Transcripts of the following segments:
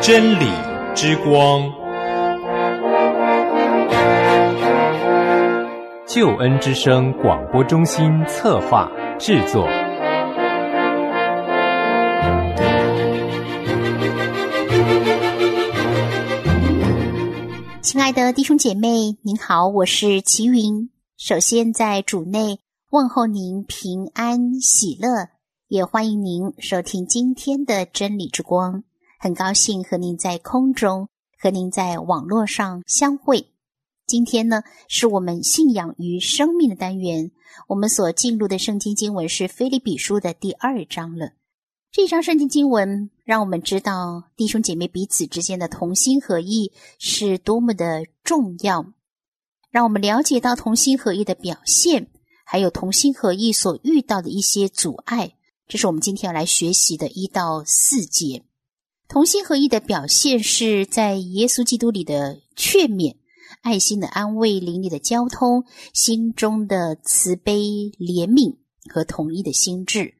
真理之光，救恩之声广播中心策划制作。亲爱的弟兄姐妹，您好，我是齐云。首先在主内问候您平安喜乐，也欢迎您收听今天的真理之光。很高兴和您在空中，和您在网络上相会。今天呢，是我们信仰与生命的单元。我们所进入的圣经经文是《菲利比书》的第二章了。这章圣经经文让我们知道弟兄姐妹彼此之间的同心合意是多么的重要，让我们了解到同心合意的表现，还有同心合意所遇到的一些阻碍。这是我们今天要来学习的一到四节。同心合意的表现是在耶稣基督里的劝勉、爱心的安慰、灵里的交通、心中的慈悲、怜悯和统一的心智。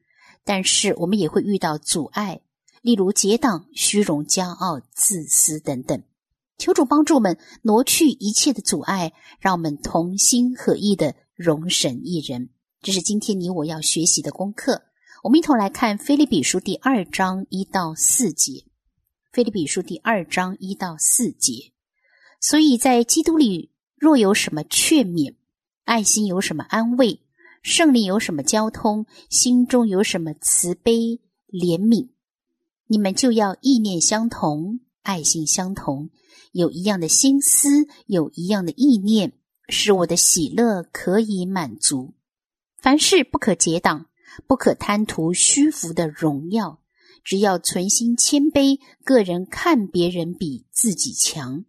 但是我们也会遇到阻碍，例如结党、虚荣、骄傲、自私等等。求主帮助我们挪去一切的阻碍，让我们同心合意的容神一人。这是今天你我要学习的功课。我们一同来看《菲利比书》第二章一到四节。菲利比书第二章一到四节，所以在基督里若有什么劝勉，爱心有什么安慰，胜利有什么交通，心中有什么慈悲怜悯，你们就要意念相同，爱心相同，有一样的心思，有一样的意念，使我的喜乐可以满足。凡事不可结党，不可贪图虚浮的荣耀。只要存心谦卑，个人看别人比自己强，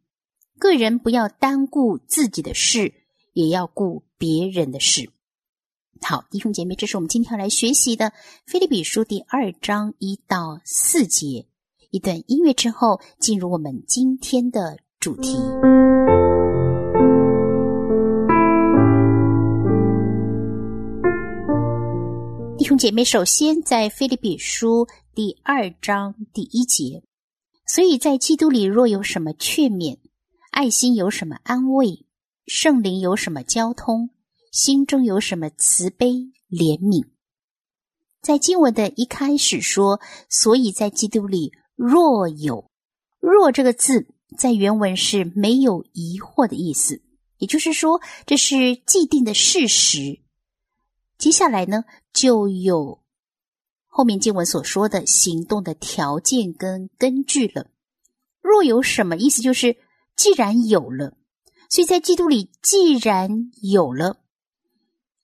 个人不要单顾自己的事，也要顾别人的事。好，弟兄姐妹，这是我们今天要来学习的《菲利比书》第二章一到四节。一段音乐之后，进入我们今天的主题。弟兄姐妹，首先在《菲利比书》。第二章第一节，所以在基督里若有什么劝勉，爱心有什么安慰，圣灵有什么交通，心中有什么慈悲怜悯，在经文的一开始说，所以在基督里若有若这个字，在原文是没有疑惑的意思，也就是说这是既定的事实。接下来呢，就有。后面经文所说的行动的条件跟根据了，若有什么意思，就是既然有了，所以在基督里既然有了，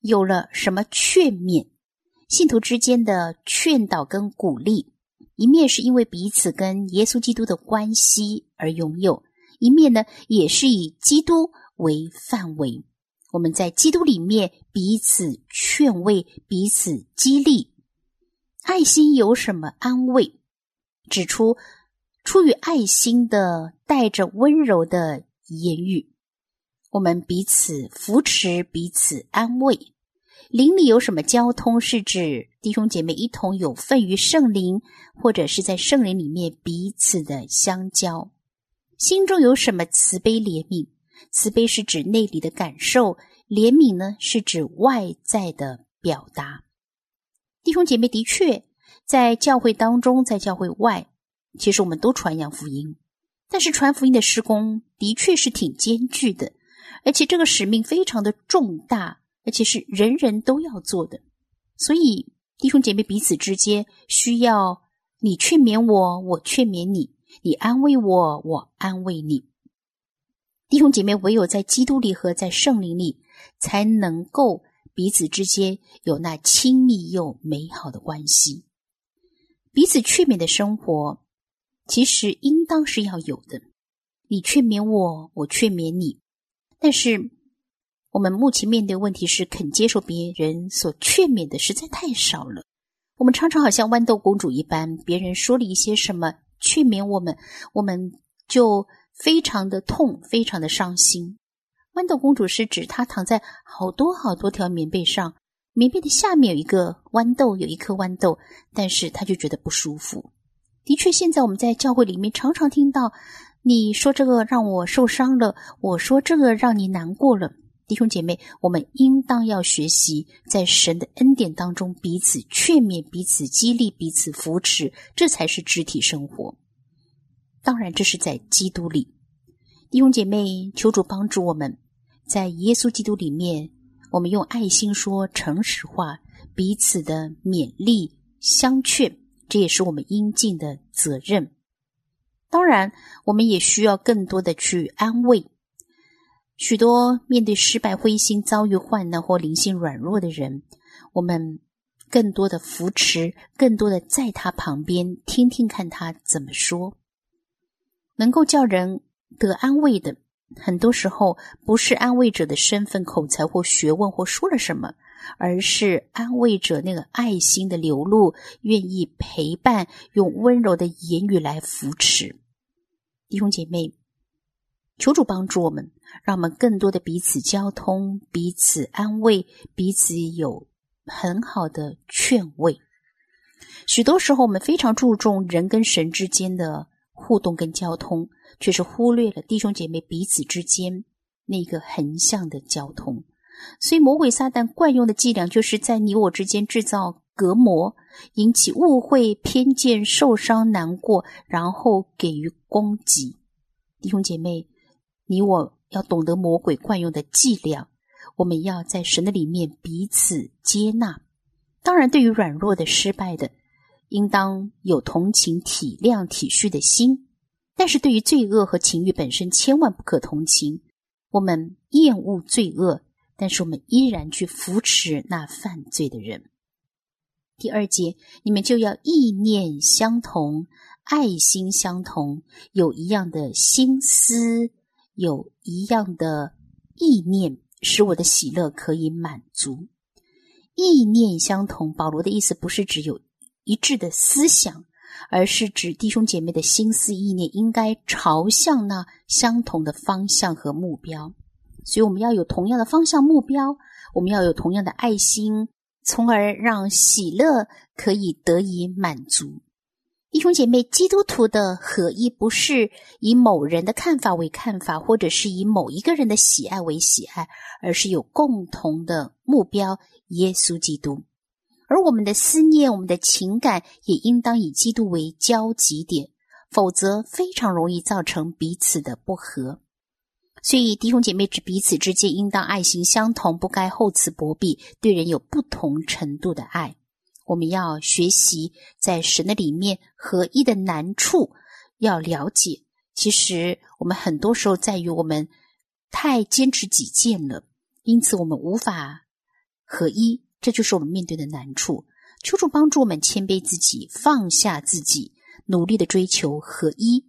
有了什么劝勉，信徒之间的劝导跟鼓励，一面是因为彼此跟耶稣基督的关系而拥有，一面呢也是以基督为范围，我们在基督里面彼此劝慰，彼此激励。爱心有什么安慰？指出出于爱心的带着温柔的言语，我们彼此扶持，彼此安慰。灵里有什么交通？是指弟兄姐妹一同有份于圣灵，或者是在圣灵里面彼此的相交。心中有什么慈悲怜悯？慈悲是指内里的感受，怜悯呢是指外在的表达。弟兄姐妹的确在教会当中，在教会外，其实我们都传扬福音。但是传福音的施工的确是挺艰巨的，而且这个使命非常的重大，而且是人人都要做的。所以弟兄姐妹彼此之间需要你劝勉我，我劝勉你；你安慰我，我安慰你。弟兄姐妹唯有在基督里和在圣灵里，才能够。彼此之间有那亲密又美好的关系，彼此劝勉的生活，其实应当是要有的。你劝勉我，我劝勉你。但是我们目前面对问题是，肯接受别人所劝勉的实在太少了。我们常常好像豌豆公主一般，别人说了一些什么劝勉我们，我们就非常的痛，非常的伤心。豌豆公主是指她躺在好多好多条棉被上，棉被的下面有一个豌豆，有一颗豌豆，但是她就觉得不舒服。的确，现在我们在教会里面常常听到你说这个让我受伤了，我说这个让你难过了。弟兄姐妹，我们应当要学习在神的恩典当中彼此劝勉、彼此激励、彼此扶持，这才是肢体生活。当然，这是在基督里。弟兄姐妹，求主帮助我们。在耶稣基督里面，我们用爱心说诚实话，彼此的勉励相劝，这也是我们应尽的责任。当然，我们也需要更多的去安慰许多面对失败、灰心、遭遇患难或灵性软弱的人。我们更多的扶持，更多的在他旁边听听看他怎么说，能够叫人得安慰的。很多时候不是安慰者的身份、口才或学问或说了什么，而是安慰者那个爱心的流露，愿意陪伴，用温柔的言语来扶持弟兄姐妹。求主帮助我们，让我们更多的彼此交通、彼此安慰、彼此有很好的劝慰。许多时候，我们非常注重人跟神之间的互动跟交通。却是忽略了弟兄姐妹彼此之间那个横向的交通，所以魔鬼撒旦惯用的伎俩，就是在你我之间制造隔膜，引起误会、偏见、受伤、难过，然后给予攻击。弟兄姐妹，你我要懂得魔鬼惯用的伎俩，我们要在神的里面彼此接纳。当然，对于软弱的、失败的，应当有同情、体谅、体恤的心。但是对于罪恶和情欲本身，千万不可同情。我们厌恶罪恶，但是我们依然去扶持那犯罪的人。第二节，你们就要意念相同，爱心相同，有一样的心思，有一样的意念，使我的喜乐可以满足。意念相同，保罗的意思不是只有一致的思想。而是指弟兄姐妹的心思意念应该朝向那相同的方向和目标，所以我们要有同样的方向目标，我们要有同样的爱心，从而让喜乐可以得以满足。弟兄姐妹，基督徒的合一不是以某人的看法为看法，或者是以某一个人的喜爱为喜爱，而是有共同的目标——耶稣基督。而我们的思念、我们的情感也应当以基督为交集点，否则非常容易造成彼此的不和。所以弟兄姐妹之彼此之间应当爱心相同，不该厚此薄彼，对人有不同程度的爱。我们要学习在神的里面合一的难处，要了解。其实我们很多时候在于我们太坚持己见了，因此我们无法合一。这就是我们面对的难处。求主帮助我们谦卑自己，放下自己，努力的追求合一，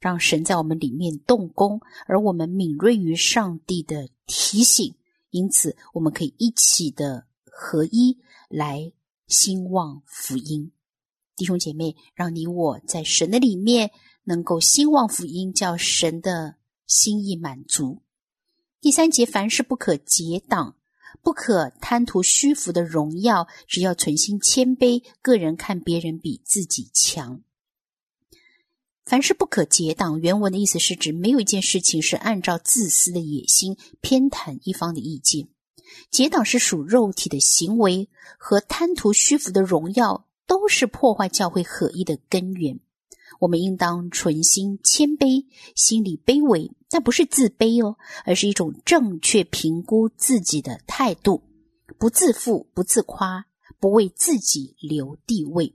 让神在我们里面动工，而我们敏锐于上帝的提醒，因此我们可以一起的合一来兴旺福音。弟兄姐妹，让你我在神的里面能够兴旺福音，叫神的心意满足。第三节，凡事不可结党。不可贪图虚浮的荣耀，只要存心谦卑。个人看别人比自己强。凡事不可结党。原文的意思是指没有一件事情是按照自私的野心偏袒一方的意见。结党是属肉体的行为，和贪图虚浮的荣耀都是破坏教会合一的根源。我们应当存心谦卑，心里卑微，但不是自卑哦，而是一种正确评估自己的态度，不自负，不自夸，不为自己留地位，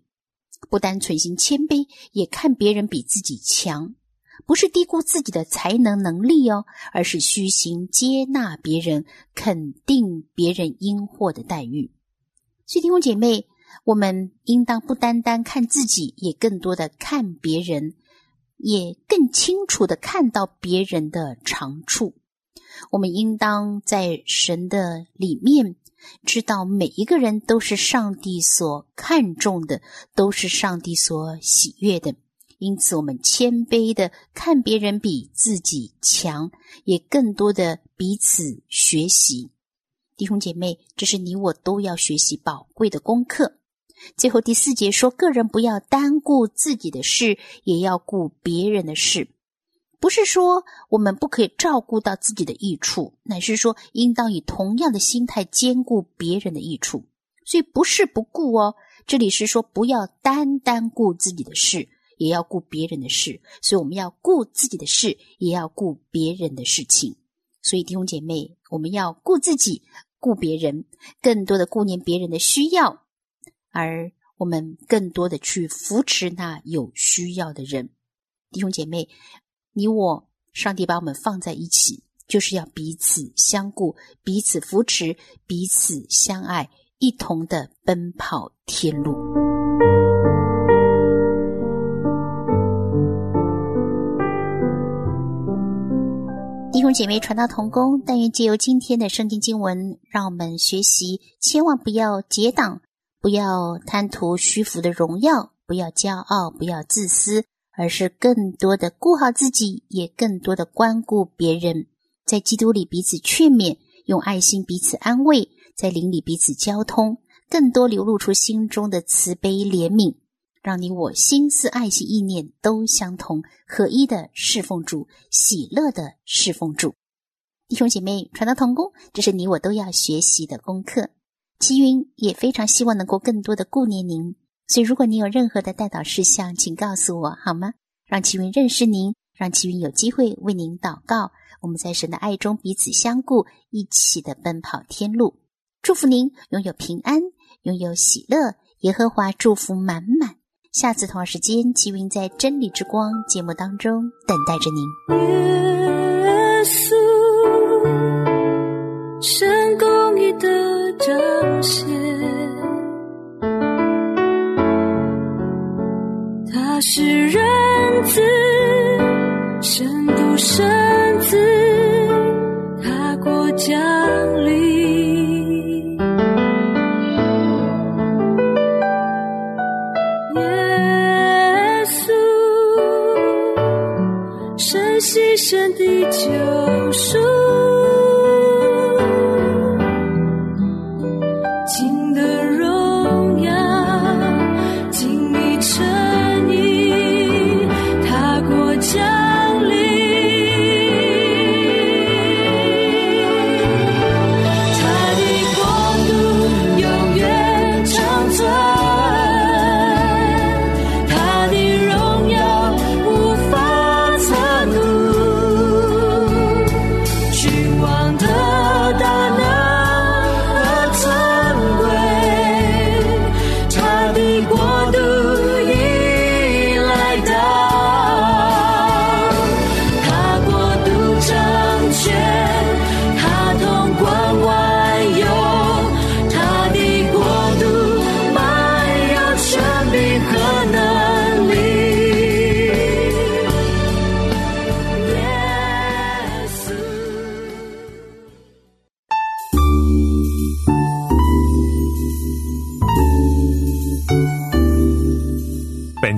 不单存心谦卑，也看别人比自己强，不是低估自己的才能能力哦，而是虚心接纳别人，肯定别人应获的待遇。所以弟兄姐妹。我们应当不单单看自己，也更多的看别人，也更清楚的看到别人的长处。我们应当在神的里面，知道每一个人都是上帝所看重的，都是上帝所喜悦的。因此，我们谦卑的看别人比自己强，也更多的彼此学习。弟兄姐妹，这是你我都要学习宝贵的功课。最后第四节说，个人不要单顾自己的事，也要顾别人的事。不是说我们不可以照顾到自己的益处，乃是说应当以同样的心态兼顾别人的益处。所以不是不顾哦，这里是说不要单单顾自己的事，也要顾别人的事。所以我们要顾自己的事，也要顾别人的事情。所以弟兄姐妹，我们要顾自己，顾别人，更多的顾念别人的需要。而我们更多的去扶持那有需要的人，弟兄姐妹，你我，上帝把我们放在一起，就是要彼此相顾、彼此扶持、彼此相爱，一同的奔跑天路。兄姐妹，传道同工，但愿借由今天的圣经经文，让我们学习，千万不要结党。不要贪图虚浮的荣耀，不要骄傲，不要自私，而是更多的顾好自己，也更多的关顾别人。在基督里彼此劝勉，用爱心彼此安慰，在灵里彼此交通，更多流露出心中的慈悲怜悯，让你我心思、爱心、意念都相同，合一的侍奉主，喜乐的侍奉主。弟兄姐妹，传道同工，这是你我都要学习的功课。齐云也非常希望能够更多的顾念您，所以如果您有任何的带导事项，请告诉我好吗？让齐云认识您，让齐云有机会为您祷告。我们在神的爱中彼此相顾，一起的奔跑天路。祝福您拥有平安，拥有喜乐，耶和华祝福满满。下次同时间，齐云在真理之光节目当中等待着您。耶稣，神公义的。彰显，他是人子，神不生子，他国降